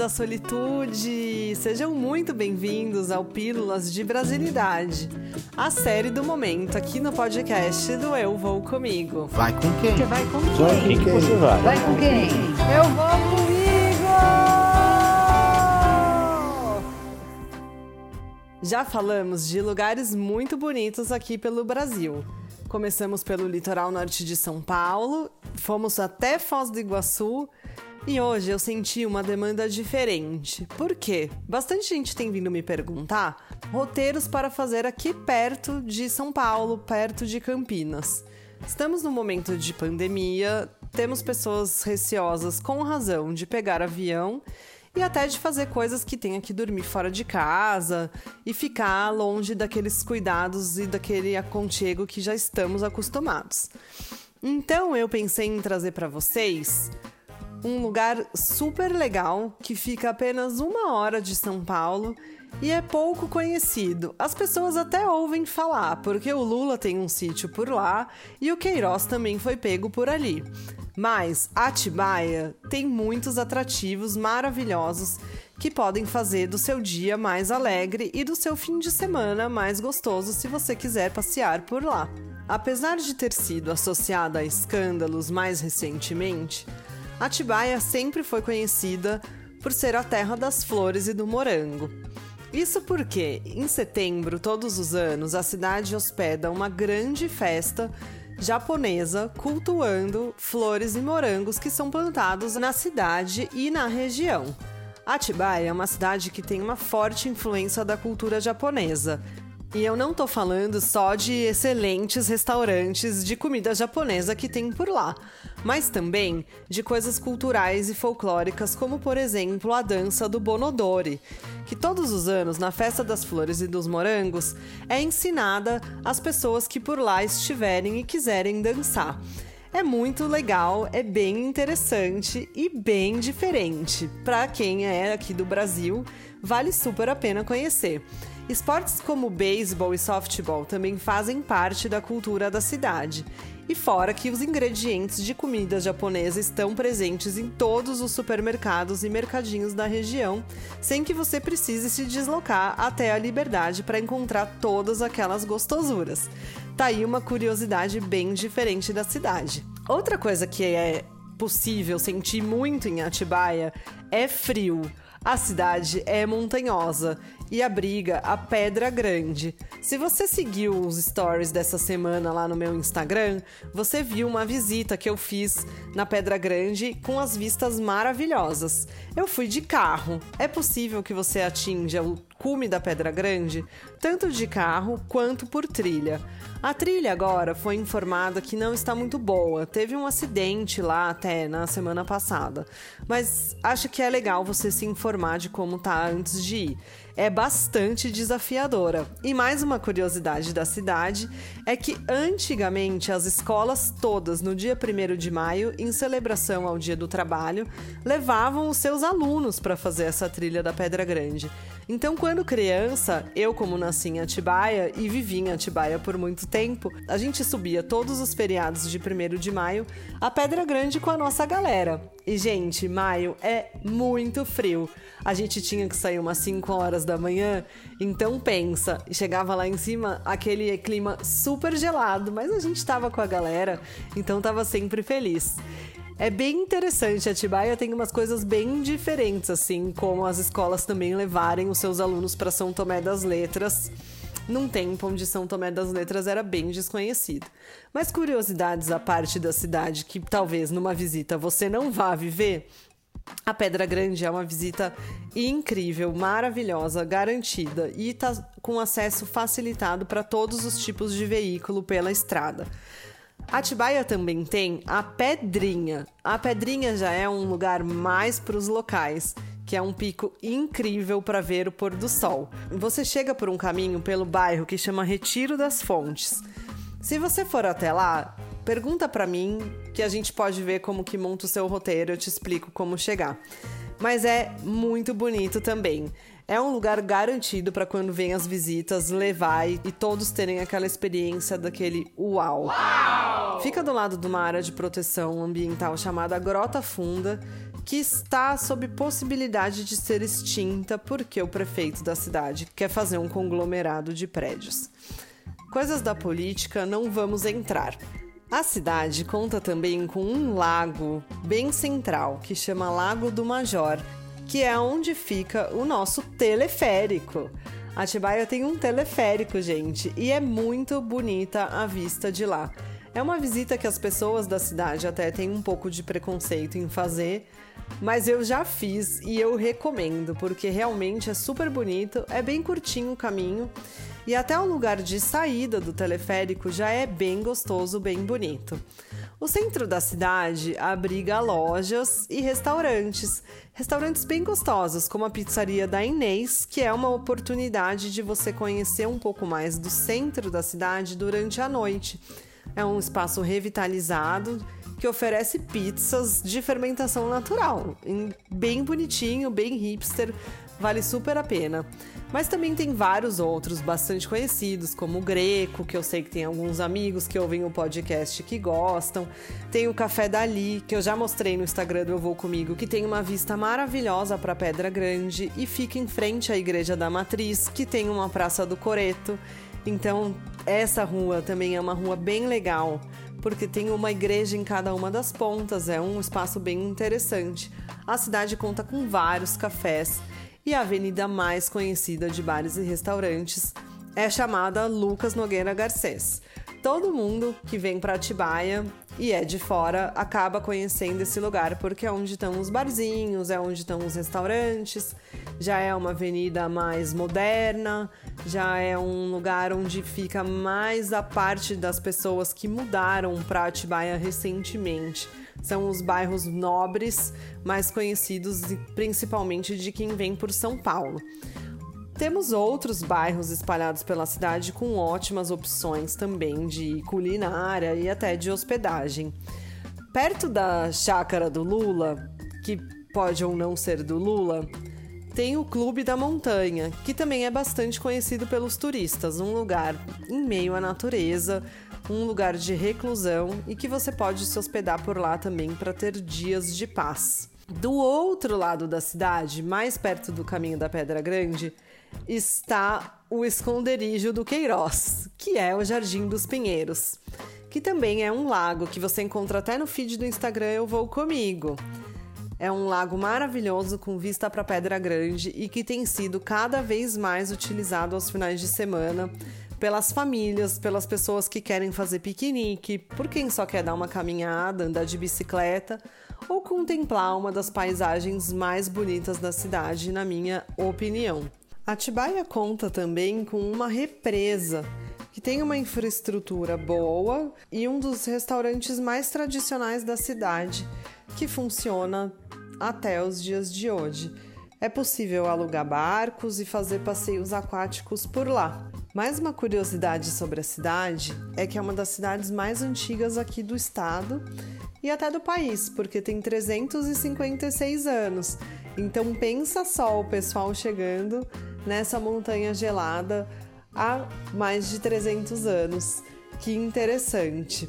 da solitude! Sejam muito bem-vindos ao Pílulas de Brasilidade, a série do momento aqui no podcast do Eu Vou Comigo. Vai com quem? Você vai com Vai quem? com quem? Você vai. Vai com quem? Eu vou comigo! Já falamos de lugares muito bonitos aqui pelo Brasil. Começamos pelo litoral norte de São Paulo, fomos até Foz do Iguaçu e hoje eu senti uma demanda diferente. Por quê? Bastante gente tem vindo me perguntar roteiros para fazer aqui perto de São Paulo, perto de Campinas. Estamos num momento de pandemia, temos pessoas receosas com razão de pegar avião e até de fazer coisas que tenha que dormir fora de casa e ficar longe daqueles cuidados e daquele aconchego que já estamos acostumados. Então eu pensei em trazer para vocês um lugar super legal que fica apenas uma hora de São Paulo e é pouco conhecido. As pessoas até ouvem falar, porque o Lula tem um sítio por lá e o Queiroz também foi pego por ali. Mas Atibaia tem muitos atrativos maravilhosos que podem fazer do seu dia mais alegre e do seu fim de semana mais gostoso se você quiser passear por lá. Apesar de ter sido associada a escândalos mais recentemente, Atibaia sempre foi conhecida por ser a terra das flores e do morango. Isso porque, em setembro, todos os anos, a cidade hospeda uma grande festa japonesa cultuando flores e morangos que são plantados na cidade e na região. Atibaia é uma cidade que tem uma forte influência da cultura japonesa. E eu não tô falando só de excelentes restaurantes de comida japonesa que tem por lá, mas também de coisas culturais e folclóricas, como por exemplo a dança do Bonodori, que todos os anos, na Festa das Flores e dos Morangos, é ensinada às pessoas que por lá estiverem e quiserem dançar. É muito legal, é bem interessante e bem diferente. Para quem é aqui do Brasil, vale super a pena conhecer. Esportes como beisebol e softball também fazem parte da cultura da cidade. E fora que os ingredientes de comida japonesa estão presentes em todos os supermercados e mercadinhos da região, sem que você precise se deslocar até a Liberdade para encontrar todas aquelas gostosuras. Tá aí uma curiosidade bem diferente da cidade. Outra coisa que é possível sentir muito em Atibaia é frio. A cidade é montanhosa e abriga a Pedra Grande. Se você seguiu os stories dessa semana lá no meu Instagram, você viu uma visita que eu fiz na Pedra Grande com as vistas maravilhosas. Eu fui de carro. É possível que você atinja o cume da Pedra Grande tanto de carro quanto por trilha. A trilha agora foi informada que não está muito boa. Teve um acidente lá até na semana passada. Mas acho que é legal você se informar de como tá antes de ir. É bastante desafiadora. E mais uma curiosidade da cidade é que antigamente as escolas todas no dia 1 de maio, em celebração ao Dia do Trabalho, levavam os seus alunos para fazer essa trilha da Pedra Grande. Então, quando criança, eu como nasci em Atibaia e vivi em Atibaia por muito tempo, a gente subia todos os feriados de 1 de maio a Pedra Grande com a nossa galera. E, gente, maio é muito frio. A gente tinha que sair umas 5 horas da manhã, então pensa, chegava lá em cima aquele clima super gelado, mas a gente tava com a galera, então tava sempre feliz. É bem interessante, Atibaia tem umas coisas bem diferentes, assim, como as escolas também levarem os seus alunos para São Tomé das Letras, num tempo onde São Tomé das Letras era bem desconhecido. Mas curiosidades à parte da cidade que talvez numa visita você não vá viver, a Pedra Grande é uma visita incrível, maravilhosa, garantida e está com acesso facilitado para todos os tipos de veículo pela estrada. Atibaia também tem a Pedrinha. A Pedrinha já é um lugar mais para os locais, que é um pico incrível para ver o pôr do sol. Você chega por um caminho pelo bairro que chama Retiro das Fontes. Se você for até lá, pergunta para mim que a gente pode ver como que monta o seu roteiro, eu te explico como chegar. Mas é muito bonito também. É um lugar garantido para quando vem as visitas levar e, todos terem aquela experiência daquele uau. uau! Fica do lado de uma área de proteção ambiental chamada Grota Funda, que está sob possibilidade de ser extinta porque o prefeito da cidade quer fazer um conglomerado de prédios. Coisas da política não vamos entrar. A cidade conta também com um lago bem central que chama Lago do Major, que é onde fica o nosso teleférico. Atibaia tem um teleférico, gente, e é muito bonita a vista de lá. É uma visita que as pessoas da cidade até têm um pouco de preconceito em fazer, mas eu já fiz e eu recomendo, porque realmente é super bonito, é bem curtinho o caminho e até o lugar de saída do teleférico já é bem gostoso, bem bonito. O centro da cidade abriga lojas e restaurantes. Restaurantes bem gostosos, como a pizzaria da Inês, que é uma oportunidade de você conhecer um pouco mais do centro da cidade durante a noite. É um espaço revitalizado que oferece pizzas de fermentação natural, bem bonitinho, bem hipster, vale super a pena. Mas também tem vários outros bastante conhecidos, como o Greco, que eu sei que tem alguns amigos que ouvem o podcast que gostam. Tem o Café Dali, que eu já mostrei no Instagram do Eu Vou Comigo, que tem uma vista maravilhosa para Pedra Grande e fica em frente à Igreja da Matriz, que tem uma Praça do Coreto. Então, essa rua também é uma rua bem legal, porque tem uma igreja em cada uma das pontas, é um espaço bem interessante. A cidade conta com vários cafés e a avenida mais conhecida de bares e restaurantes é chamada Lucas Nogueira Garcês. Todo mundo que vem para Atibaia e é de fora acaba conhecendo esse lugar porque é onde estão os barzinhos, é onde estão os restaurantes, já é uma avenida mais moderna, já é um lugar onde fica mais a parte das pessoas que mudaram para Atibaia recentemente. São os bairros nobres mais conhecidos principalmente de quem vem por São Paulo. Temos outros bairros espalhados pela cidade com ótimas opções também de culinária e até de hospedagem. Perto da chácara do Lula, que pode ou não ser do Lula, tem o Clube da Montanha, que também é bastante conhecido pelos turistas, um lugar em meio à natureza, um lugar de reclusão e que você pode se hospedar por lá também para ter dias de paz. Do outro lado da cidade, mais perto do caminho da Pedra Grande, está o esconderijo do Queiroz, que é o Jardim dos Pinheiros, que também é um lago que você encontra até no feed do Instagram Eu Vou Comigo. É um lago maravilhoso com vista para Pedra Grande e que tem sido cada vez mais utilizado aos finais de semana pelas famílias, pelas pessoas que querem fazer piquenique, por quem só quer dar uma caminhada, andar de bicicleta ou contemplar uma das paisagens mais bonitas da cidade, na minha opinião. Atibaia conta também com uma represa que tem uma infraestrutura boa e um dos restaurantes mais tradicionais da cidade que funciona até os dias de hoje. É possível alugar barcos e fazer passeios aquáticos por lá. Mais uma curiosidade sobre a cidade é que é uma das cidades mais antigas aqui do estado e até do país, porque tem 356 anos. Então pensa só o pessoal chegando nessa montanha gelada há mais de 300 anos. Que interessante.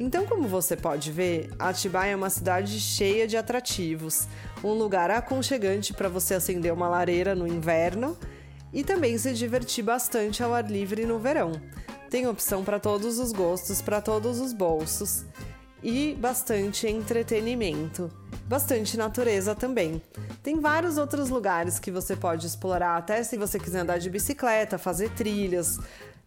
Então, como você pode ver, Atibaia é uma cidade cheia de atrativos, um lugar aconchegante para você acender uma lareira no inverno e também se divertir bastante ao ar livre no verão. Tem opção para todos os gostos, para todos os bolsos e bastante entretenimento, bastante natureza também. Tem vários outros lugares que você pode explorar, até se você quiser andar de bicicleta, fazer trilhas.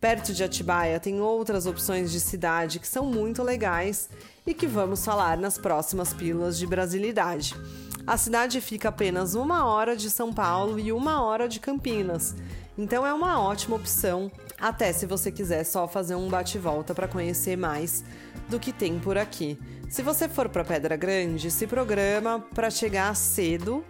Perto de Atibaia tem outras opções de cidade que são muito legais e que vamos falar nas próximas pílulas de brasilidade. A cidade fica apenas uma hora de São Paulo e uma hora de Campinas, então é uma ótima opção, até se você quiser só fazer um bate-volta para conhecer mais do que tem por aqui. Se você for para Pedra Grande, se programa para chegar cedo,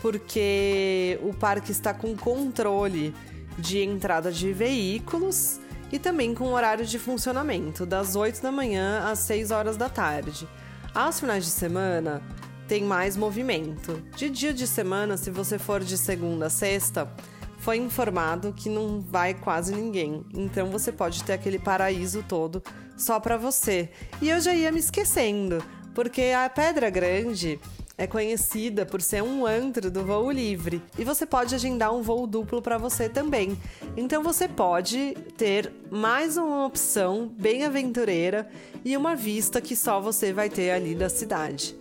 porque o parque está com controle de entrada de veículos e também com horário de funcionamento, das 8 da manhã às 6 horas da tarde. Aos finais de semana, tem mais movimento. De dia de semana, se você for de segunda a sexta, foi informado que não vai quase ninguém. Então você pode ter aquele paraíso todo só para você. E eu já ia me esquecendo, porque a Pedra Grande é conhecida por ser um antro do voo livre e você pode agendar um voo duplo para você também. Então você pode ter mais uma opção bem aventureira e uma vista que só você vai ter ali da cidade.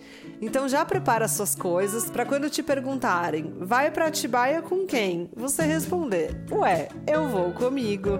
Então já prepara suas coisas para quando te perguntarem: "Vai para Atibaia com quem?", você responder: "Ué, eu vou comigo".